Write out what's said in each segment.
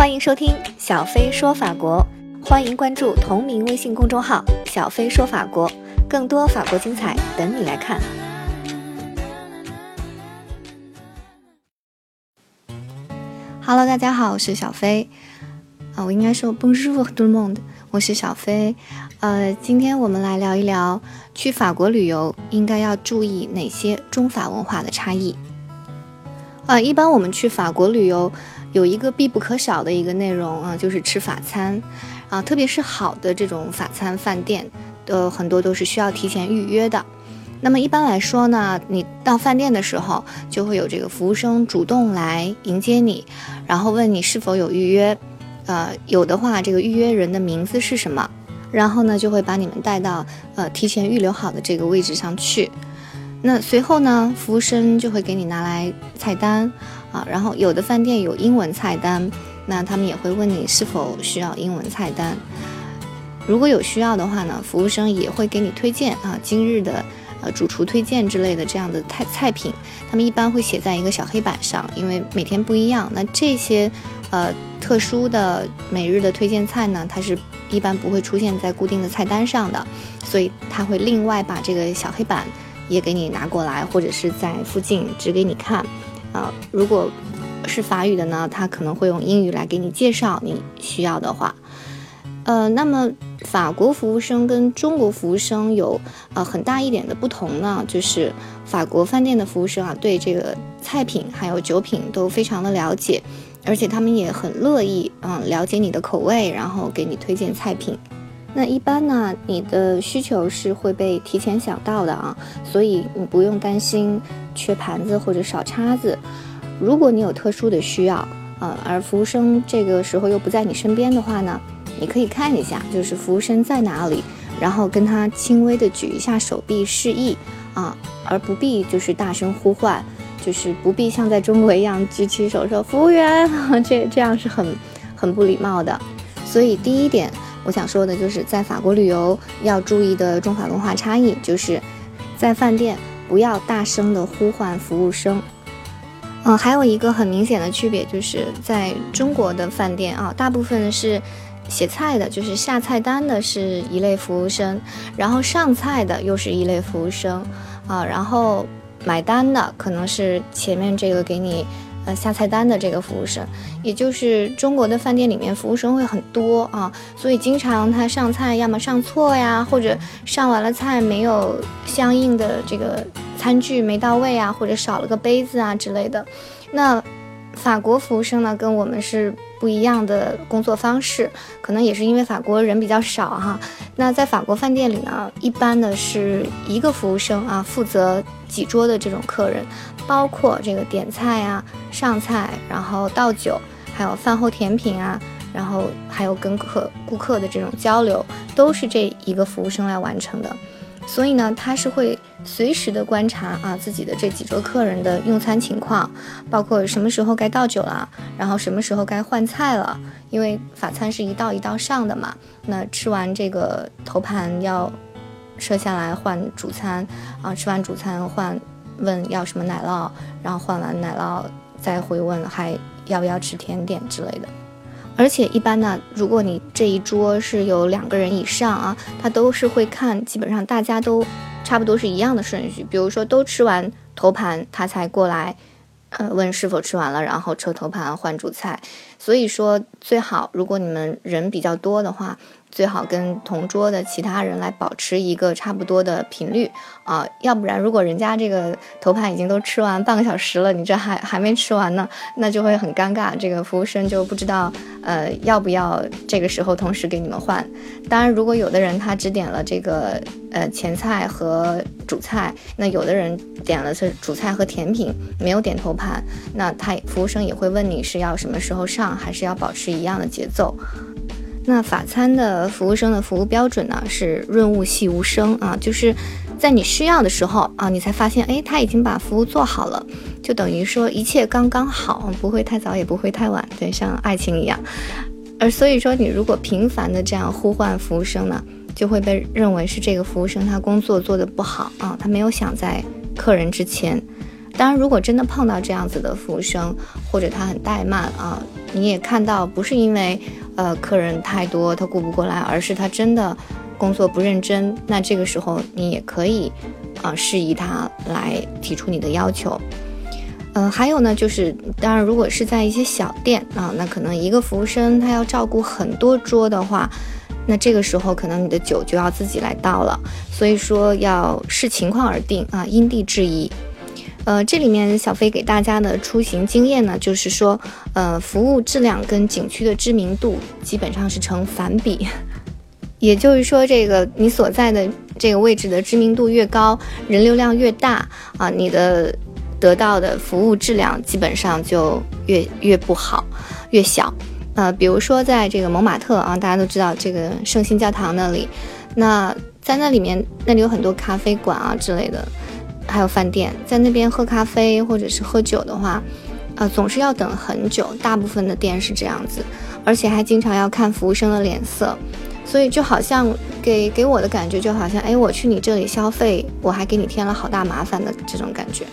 欢迎收听小飞说法国，欢迎关注同名微信公众号“小飞说法国”，更多法国精彩等你来看。Hello，大家好，我是小飞。啊，我应该说 Bonjour tout le monde，我是小飞。呃，今天我们来聊一聊去法国旅游应该要注意哪些中法文化的差异。啊，一般我们去法国旅游。有一个必不可少的一个内容啊，就是吃法餐，啊，特别是好的这种法餐饭店，呃，很多都是需要提前预约的。那么一般来说呢，你到饭店的时候，就会有这个服务生主动来迎接你，然后问你是否有预约，呃，有的话，这个预约人的名字是什么，然后呢，就会把你们带到呃提前预留好的这个位置上去。那随后呢，服务生就会给你拿来菜单。啊，然后有的饭店有英文菜单，那他们也会问你是否需要英文菜单。如果有需要的话呢，服务生也会给你推荐啊，今日的呃主厨推荐之类的这样的菜菜品，他们一般会写在一个小黑板上，因为每天不一样。那这些呃特殊的每日的推荐菜呢，它是一般不会出现在固定的菜单上的，所以他会另外把这个小黑板也给你拿过来，或者是在附近指给你看。啊，如果是法语的呢，他可能会用英语来给你介绍你需要的话。呃，那么法国服务生跟中国服务生有呃很大一点的不同呢，就是法国饭店的服务生啊，对这个菜品还有酒品都非常的了解，而且他们也很乐意嗯了解你的口味，然后给你推荐菜品。那一般呢，你的需求是会被提前想到的啊，所以你不用担心缺盘子或者少叉子。如果你有特殊的需要啊，而服务生这个时候又不在你身边的话呢，你可以看一下，就是服务生在哪里，然后跟他轻微的举一下手臂示意啊，而不必就是大声呼唤，就是不必像在中国一样举起手说服务员，这这样是很很不礼貌的。所以第一点。我想说的就是在法国旅游要注意的中法文化差异，就是在饭店不要大声的呼唤服务生。嗯，还有一个很明显的区别就是在中国的饭店啊，大部分是写菜的，就是下菜单的是一类服务生，然后上菜的又是一类服务生啊，然后买单的可能是前面这个给你。呃，下菜单的这个服务生，也就是中国的饭店里面服务生会很多啊，所以经常他上菜要么上错呀，或者上完了菜没有相应的这个餐具没到位啊，或者少了个杯子啊之类的。那法国服务生呢，跟我们是不一样的工作方式，可能也是因为法国人比较少哈。那在法国饭店里呢，一般的是一个服务生啊，负责几桌的这种客人。包括这个点菜啊、上菜，然后倒酒，还有饭后甜品啊，然后还有跟客顾客的这种交流，都是这一个服务生来完成的。所以呢，他是会随时的观察啊自己的这几桌客人的用餐情况，包括什么时候该倒酒了，然后什么时候该换菜了。因为法餐是一道一道上的嘛，那吃完这个头盘要撤下来换主餐啊，吃完主餐换。问要什么奶酪，然后换完奶酪再回问还要不要吃甜点之类的。而且一般呢，如果你这一桌是有两个人以上啊，他都是会看，基本上大家都差不多是一样的顺序。比如说都吃完头盘，他才过来，呃，问是否吃完了，然后撤头盘换主菜。所以说最好，如果你们人比较多的话。最好跟同桌的其他人来保持一个差不多的频率啊，要不然如果人家这个头盘已经都吃完半个小时了，你这还还没吃完呢，那就会很尴尬，这个服务生就不知道呃要不要这个时候同时给你们换。当然，如果有的人他只点了这个呃前菜和主菜，那有的人点了是主菜和甜品，没有点头盘，那他服务生也会问你是要什么时候上，还是要保持一样的节奏。那法餐的服务生的服务标准呢是润物细无声啊，就是在你需要的时候啊，你才发现，哎，他已经把服务做好了，就等于说一切刚刚好，不会太早，也不会太晚，对，像爱情一样。而所以说，你如果频繁的这样呼唤服务生呢，就会被认为是这个服务生他工作做得不好啊，他没有想在客人之前，当然，如果真的碰到这样子的服务生，或者他很怠慢啊，你也看到不是因为呃客人太多他顾不过来，而是他真的工作不认真，那这个时候你也可以啊示意他来提出你的要求。嗯，还有呢，就是当然，如果是在一些小店啊，那可能一个服务生他要照顾很多桌的话，那这个时候可能你的酒就要自己来倒了。所以说要视情况而定啊，因地制宜。呃，这里面小飞给大家的出行经验呢，就是说，呃，服务质量跟景区的知名度基本上是成反比，也就是说，这个你所在的这个位置的知名度越高，人流量越大啊，你的得到的服务质量基本上就越越不好，越小。呃，比如说在这个蒙马特啊，大家都知道这个圣心教堂那里，那在那里面那里有很多咖啡馆啊之类的。还有饭店，在那边喝咖啡或者是喝酒的话，呃，总是要等很久。大部分的店是这样子，而且还经常要看服务生的脸色，所以就好像给给我的感觉就好像，哎，我去你这里消费，我还给你添了好大麻烦的这种感觉。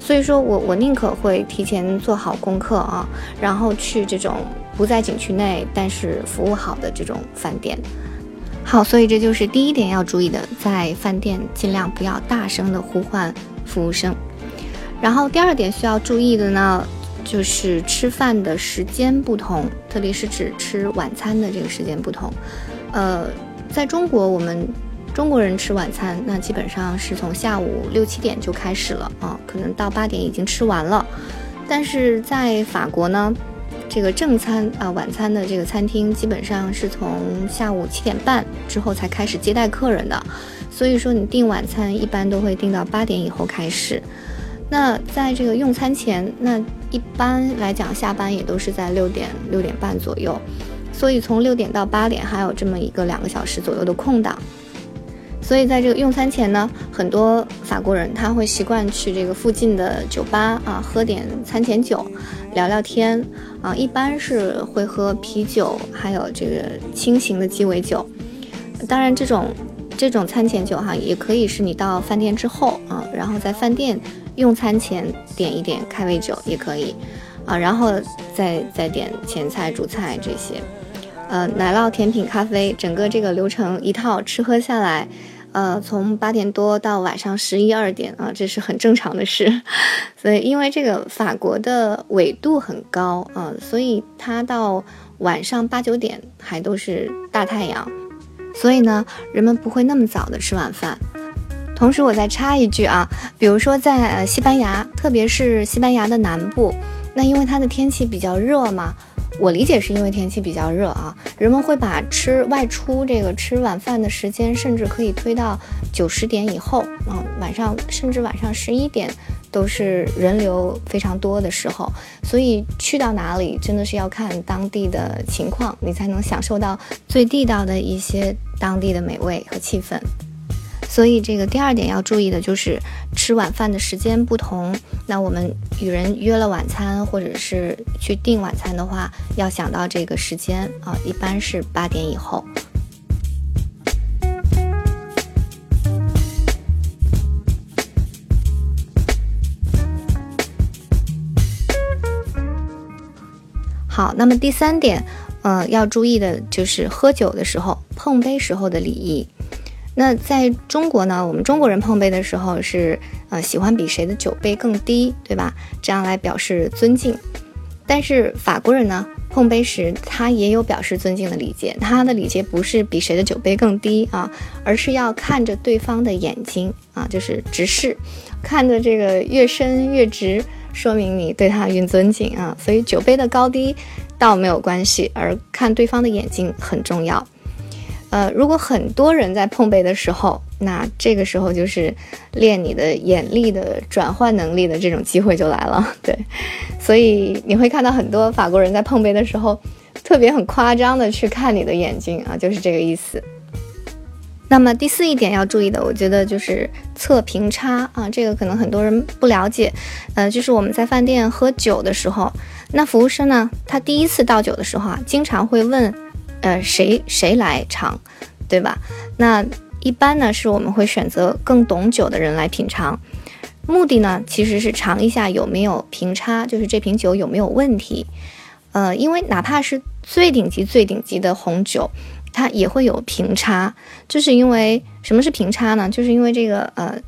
所以说我我宁可会提前做好功课啊，然后去这种不在景区内但是服务好的这种饭店。好，所以这就是第一点要注意的，在饭店尽量不要大声的呼唤服务生。然后第二点需要注意的呢，就是吃饭的时间不同，特别是指吃晚餐的这个时间不同。呃，在中国，我们中国人吃晚餐，那基本上是从下午六七点就开始了啊，可能到八点已经吃完了。但是在法国呢？这个正餐啊，晚餐的这个餐厅基本上是从下午七点半之后才开始接待客人的，所以说你订晚餐一般都会订到八点以后开始。那在这个用餐前，那一般来讲下班也都是在六点六点半左右，所以从六点到八点还有这么一个两个小时左右的空档。所以在这个用餐前呢，很多法国人他会习惯去这个附近的酒吧啊，喝点餐前酒，聊聊天啊，一般是会喝啤酒，还有这个轻型的鸡尾酒。当然，这种这种餐前酒哈，也可以是你到饭店之后啊，然后在饭店用餐前点一点开胃酒也可以啊，然后再再点前菜、主菜这些，呃，奶酪、甜品、咖啡，整个这个流程一套吃喝下来。呃，从八点多到晚上十一二点啊，这是很正常的事。所以，因为这个法国的纬度很高啊，所以它到晚上八九点还都是大太阳。所以呢，人们不会那么早的吃晚饭。同时，我再插一句啊，比如说在呃西班牙，特别是西班牙的南部，那因为它的天气比较热嘛。我理解是因为天气比较热啊，人们会把吃外出这个吃晚饭的时间，甚至可以推到九十点以后啊，晚上甚至晚上十一点都是人流非常多的时候，所以去到哪里真的是要看当地的情况，你才能享受到最地道的一些当地的美味和气氛。所以，这个第二点要注意的就是吃晚饭的时间不同。那我们与人约了晚餐，或者是去订晚餐的话，要想到这个时间啊，一般是八点以后。好，那么第三点，呃，要注意的就是喝酒的时候碰杯时候的礼仪。那在中国呢，我们中国人碰杯的时候是，呃，喜欢比谁的酒杯更低，对吧？这样来表示尊敬。但是法国人呢，碰杯时他也有表示尊敬的礼节，他的礼节不是比谁的酒杯更低啊，而是要看着对方的眼睛啊，就是直视，看着这个越深越直，说明你对他运尊敬啊。所以酒杯的高低倒没有关系，而看对方的眼睛很重要。呃，如果很多人在碰杯的时候，那这个时候就是练你的眼力的转换能力的这种机会就来了。对，所以你会看到很多法国人在碰杯的时候，特别很夸张的去看你的眼睛啊，就是这个意思。那么第四一点要注意的，我觉得就是测评差啊，这个可能很多人不了解。呃，就是我们在饭店喝酒的时候，那服务生呢，他第一次倒酒的时候啊，经常会问。呃，谁谁来尝，对吧？那一般呢，是我们会选择更懂酒的人来品尝。目的呢其实是尝一下有没有瓶差，就是这瓶酒有没有问题。呃，因为哪怕是最顶级、最顶级的红酒，它也会有瓶差，就是因为什么是瓶差呢？就是因为这个呃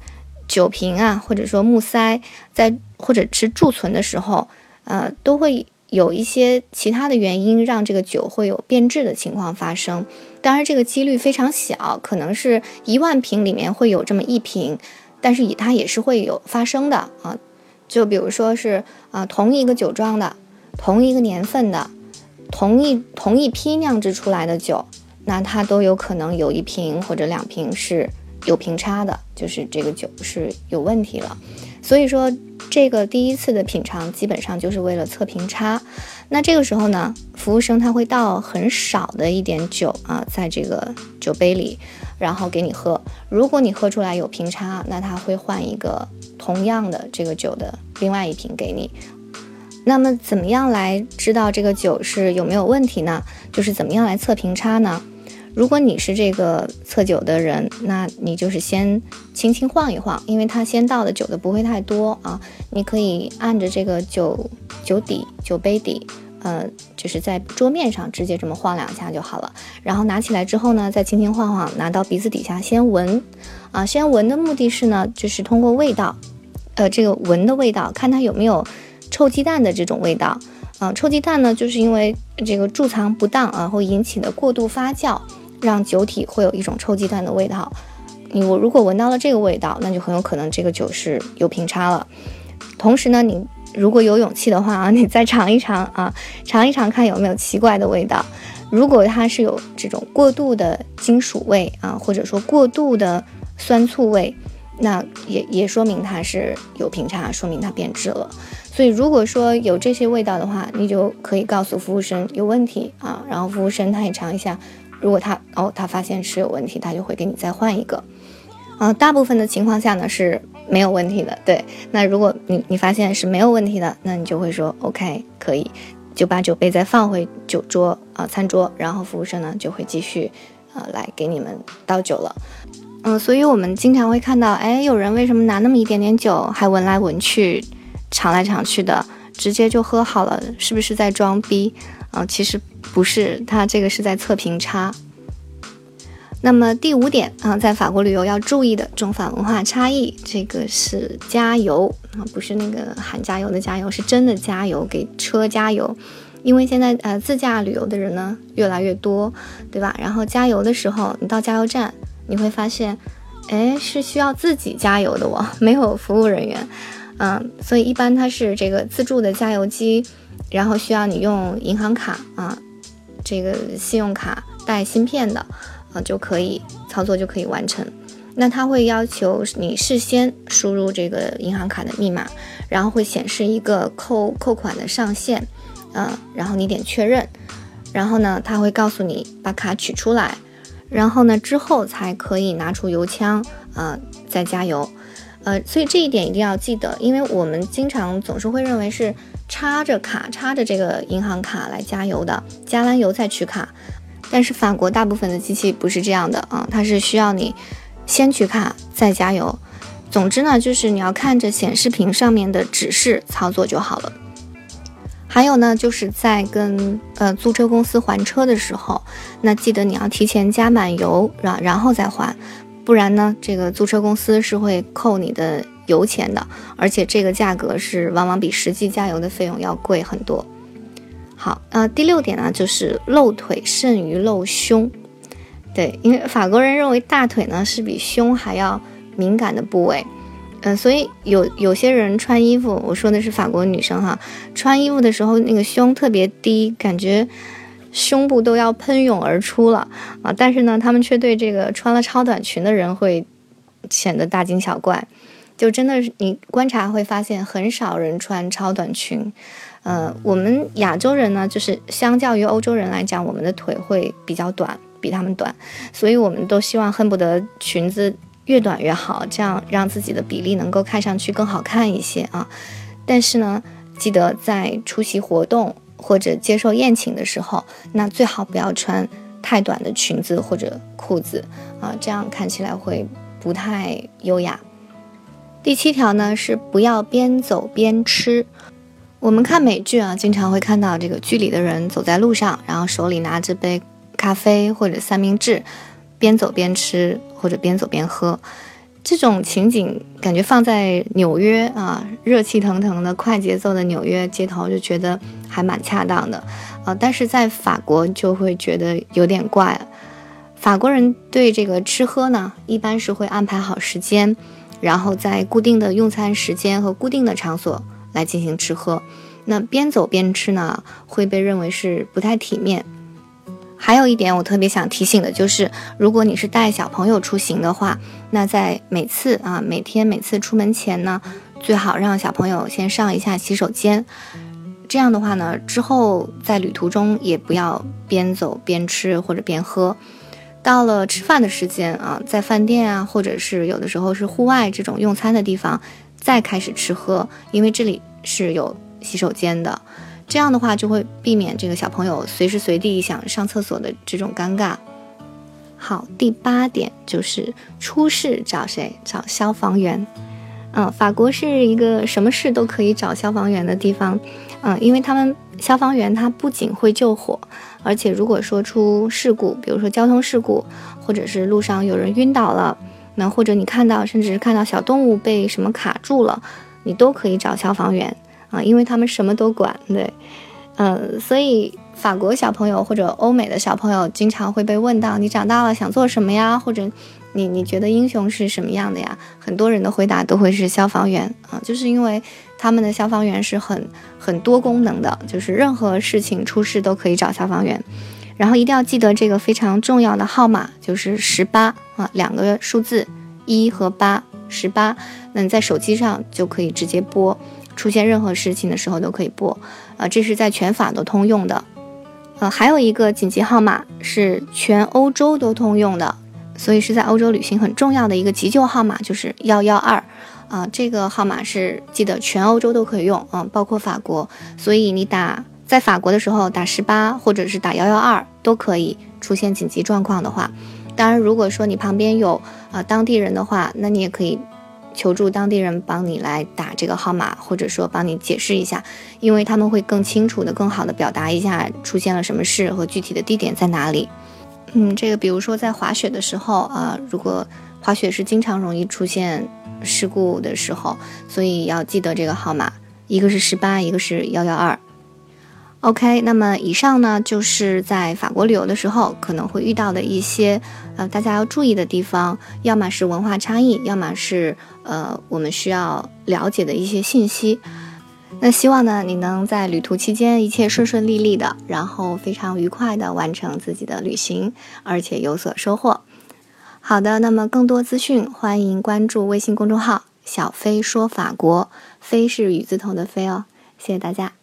酒瓶啊，或者说木塞在或者是贮存的时候，呃，都会有一些其他的原因让这个酒会有变质的情况发生。当然，这个几率非常小，可能是一万瓶里面会有这么一瓶，但是以它也是会有发生的啊。就比如说是啊同一个酒庄的。同一个年份的，同一同一批酿制出来的酒，那它都有可能有一瓶或者两瓶是有瓶差的，就是这个酒是有问题了。所以说，这个第一次的品尝基本上就是为了测评差。那这个时候呢，服务生他会倒很少的一点酒啊，在这个酒杯里，然后给你喝。如果你喝出来有瓶差，那他会换一个同样的这个酒的另外一瓶给你。那么怎么样来知道这个酒是有没有问题呢？就是怎么样来测评差呢？如果你是这个测酒的人，那你就是先轻轻晃一晃，因为他先倒的酒的不会太多啊。你可以按着这个酒酒底、酒杯底，呃，就是在桌面上直接这么晃两下就好了。然后拿起来之后呢，再轻轻晃晃，拿到鼻子底下先闻，啊，先闻的目的是呢，就是通过味道，呃，这个闻的味道，看它有没有。臭鸡蛋的这种味道，嗯，臭鸡蛋呢，就是因为这个贮藏不当啊，会引起的过度发酵，让酒体会有一种臭鸡蛋的味道。你我如果闻到了这个味道，那就很有可能这个酒是有瓶差了。同时呢，你如果有勇气的话啊，你再尝一尝啊，尝一尝看有没有奇怪的味道。如果它是有这种过度的金属味啊，或者说过度的酸醋味，那也也说明它是有瓶差，说明它变质了。所以，如果说有这些味道的话，你就可以告诉服务生有问题啊，然后服务生他也尝一下，如果他哦他发现是有问题，他就会给你再换一个。啊，大部分的情况下呢是没有问题的。对，那如果你你发现是没有问题的，那你就会说 OK 可以，就把酒杯再放回酒桌啊餐桌，然后服务生呢就会继续呃来给你们倒酒了。嗯，所以我们经常会看到，哎，有人为什么拿那么一点点酒还闻来闻去？尝来尝去的，直接就喝好了，是不是在装逼啊？其实不是，他这个是在测评差。那么第五点啊，在法国旅游要注意的中法文化差异，这个是加油啊，不是那个喊加油的加油，是真的加油，给车加油。因为现在呃自驾旅游的人呢越来越多，对吧？然后加油的时候，你到加油站你会发现，哎，是需要自己加油的哦，没有服务人员。嗯，所以一般它是这个自助的加油机，然后需要你用银行卡啊，这个信用卡带芯片的，啊就可以操作就可以完成。那它会要求你事先输入这个银行卡的密码，然后会显示一个扣扣款的上限，嗯，然后你点确认，然后呢，他会告诉你把卡取出来，然后呢之后才可以拿出油枪，啊，再加油。呃，所以这一点一定要记得，因为我们经常总是会认为是插着卡、插着这个银行卡来加油的，加完油再取卡。但是法国大部分的机器不是这样的啊，它是需要你先取卡再加油。总之呢，就是你要看着显示屏上面的指示操作就好了。还有呢，就是在跟呃租车公司还车的时候，那记得你要提前加满油，然然后再还。不然呢，这个租车公司是会扣你的油钱的，而且这个价格是往往比实际加油的费用要贵很多。好，呃，第六点呢，就是露腿胜于露胸。对，因为法国人认为大腿呢是比胸还要敏感的部位，嗯，所以有有些人穿衣服，我说的是法国女生哈，穿衣服的时候那个胸特别低，感觉。胸部都要喷涌而出了啊！但是呢，他们却对这个穿了超短裙的人会显得大惊小怪。就真的是你观察会发现，很少人穿超短裙。呃，我们亚洲人呢，就是相较于欧洲人来讲，我们的腿会比较短，比他们短，所以我们都希望恨不得裙子越短越好，这样让自己的比例能够看上去更好看一些啊。但是呢，记得在出席活动。或者接受宴请的时候，那最好不要穿太短的裙子或者裤子啊，这样看起来会不太优雅。第七条呢是不要边走边吃。我们看美剧啊，经常会看到这个剧里的人走在路上，然后手里拿着杯咖啡或者三明治，边走边吃或者边走边喝。这种情景感觉放在纽约啊，热气腾腾的快节奏的纽约街头就觉得还蛮恰当的，呃，但是在法国就会觉得有点怪。法国人对这个吃喝呢，一般是会安排好时间。然后在固定的用餐时间和固定的场所来进行吃喝，那边走边吃呢，会被认为是不太体面。还有一点我特别想提醒的就是，如果你是带小朋友出行的话，那在每次啊每天每次出门前呢，最好让小朋友先上一下洗手间。这样的话呢，之后在旅途中也不要边走边吃或者边喝。到了吃饭的时间啊，在饭店啊，或者是有的时候是户外这种用餐的地方，再开始吃喝，因为这里是有洗手间的，这样的话就会避免这个小朋友随时随地想上厕所的这种尴尬。好，第八点就是出事找谁？找消防员。嗯，法国是一个什么事都可以找消防员的地方。嗯，因为他们消防员他不仅会救火，而且如果说出事故，比如说交通事故，或者是路上有人晕倒了，那或者你看到甚至是看到小动物被什么卡住了，你都可以找消防员啊，因为他们什么都管。对，嗯，所以法国小朋友或者欧美的小朋友经常会被问到你长大了想做什么呀，或者。你你觉得英雄是什么样的呀？很多人的回答都会是消防员啊，就是因为他们的消防员是很很多功能的，就是任何事情出事都可以找消防员。然后一定要记得这个非常重要的号码，就是十八啊，两个数字一和八，十八。那你在手机上就可以直接拨，出现任何事情的时候都可以拨啊，这是在全法都通用的。呃，还有一个紧急号码是全欧洲都通用的。所以是在欧洲旅行很重要的一个急救号码，就是幺幺二，啊，这个号码是记得全欧洲都可以用，嗯，包括法国。所以你打在法国的时候打十八，或者是打幺幺二都可以。出现紧急状况的话，当然如果说你旁边有啊当地人的话，那你也可以求助当地人帮你来打这个号码，或者说帮你解释一下，因为他们会更清楚的、更好的表达一下出现了什么事和具体的地点在哪里。嗯，这个比如说在滑雪的时候啊，如果滑雪是经常容易出现事故的时候，所以要记得这个号码，一个是十八，一个是幺幺二。OK，那么以上呢就是在法国旅游的时候可能会遇到的一些呃大家要注意的地方，要么是文化差异，要么是呃我们需要了解的一些信息。那希望呢，你能在旅途期间一切顺顺利利的，然后非常愉快的完成自己的旅行，而且有所收获。好的，那么更多资讯，欢迎关注微信公众号“小飞说法国”，飞是雨字头的飞哦。谢谢大家。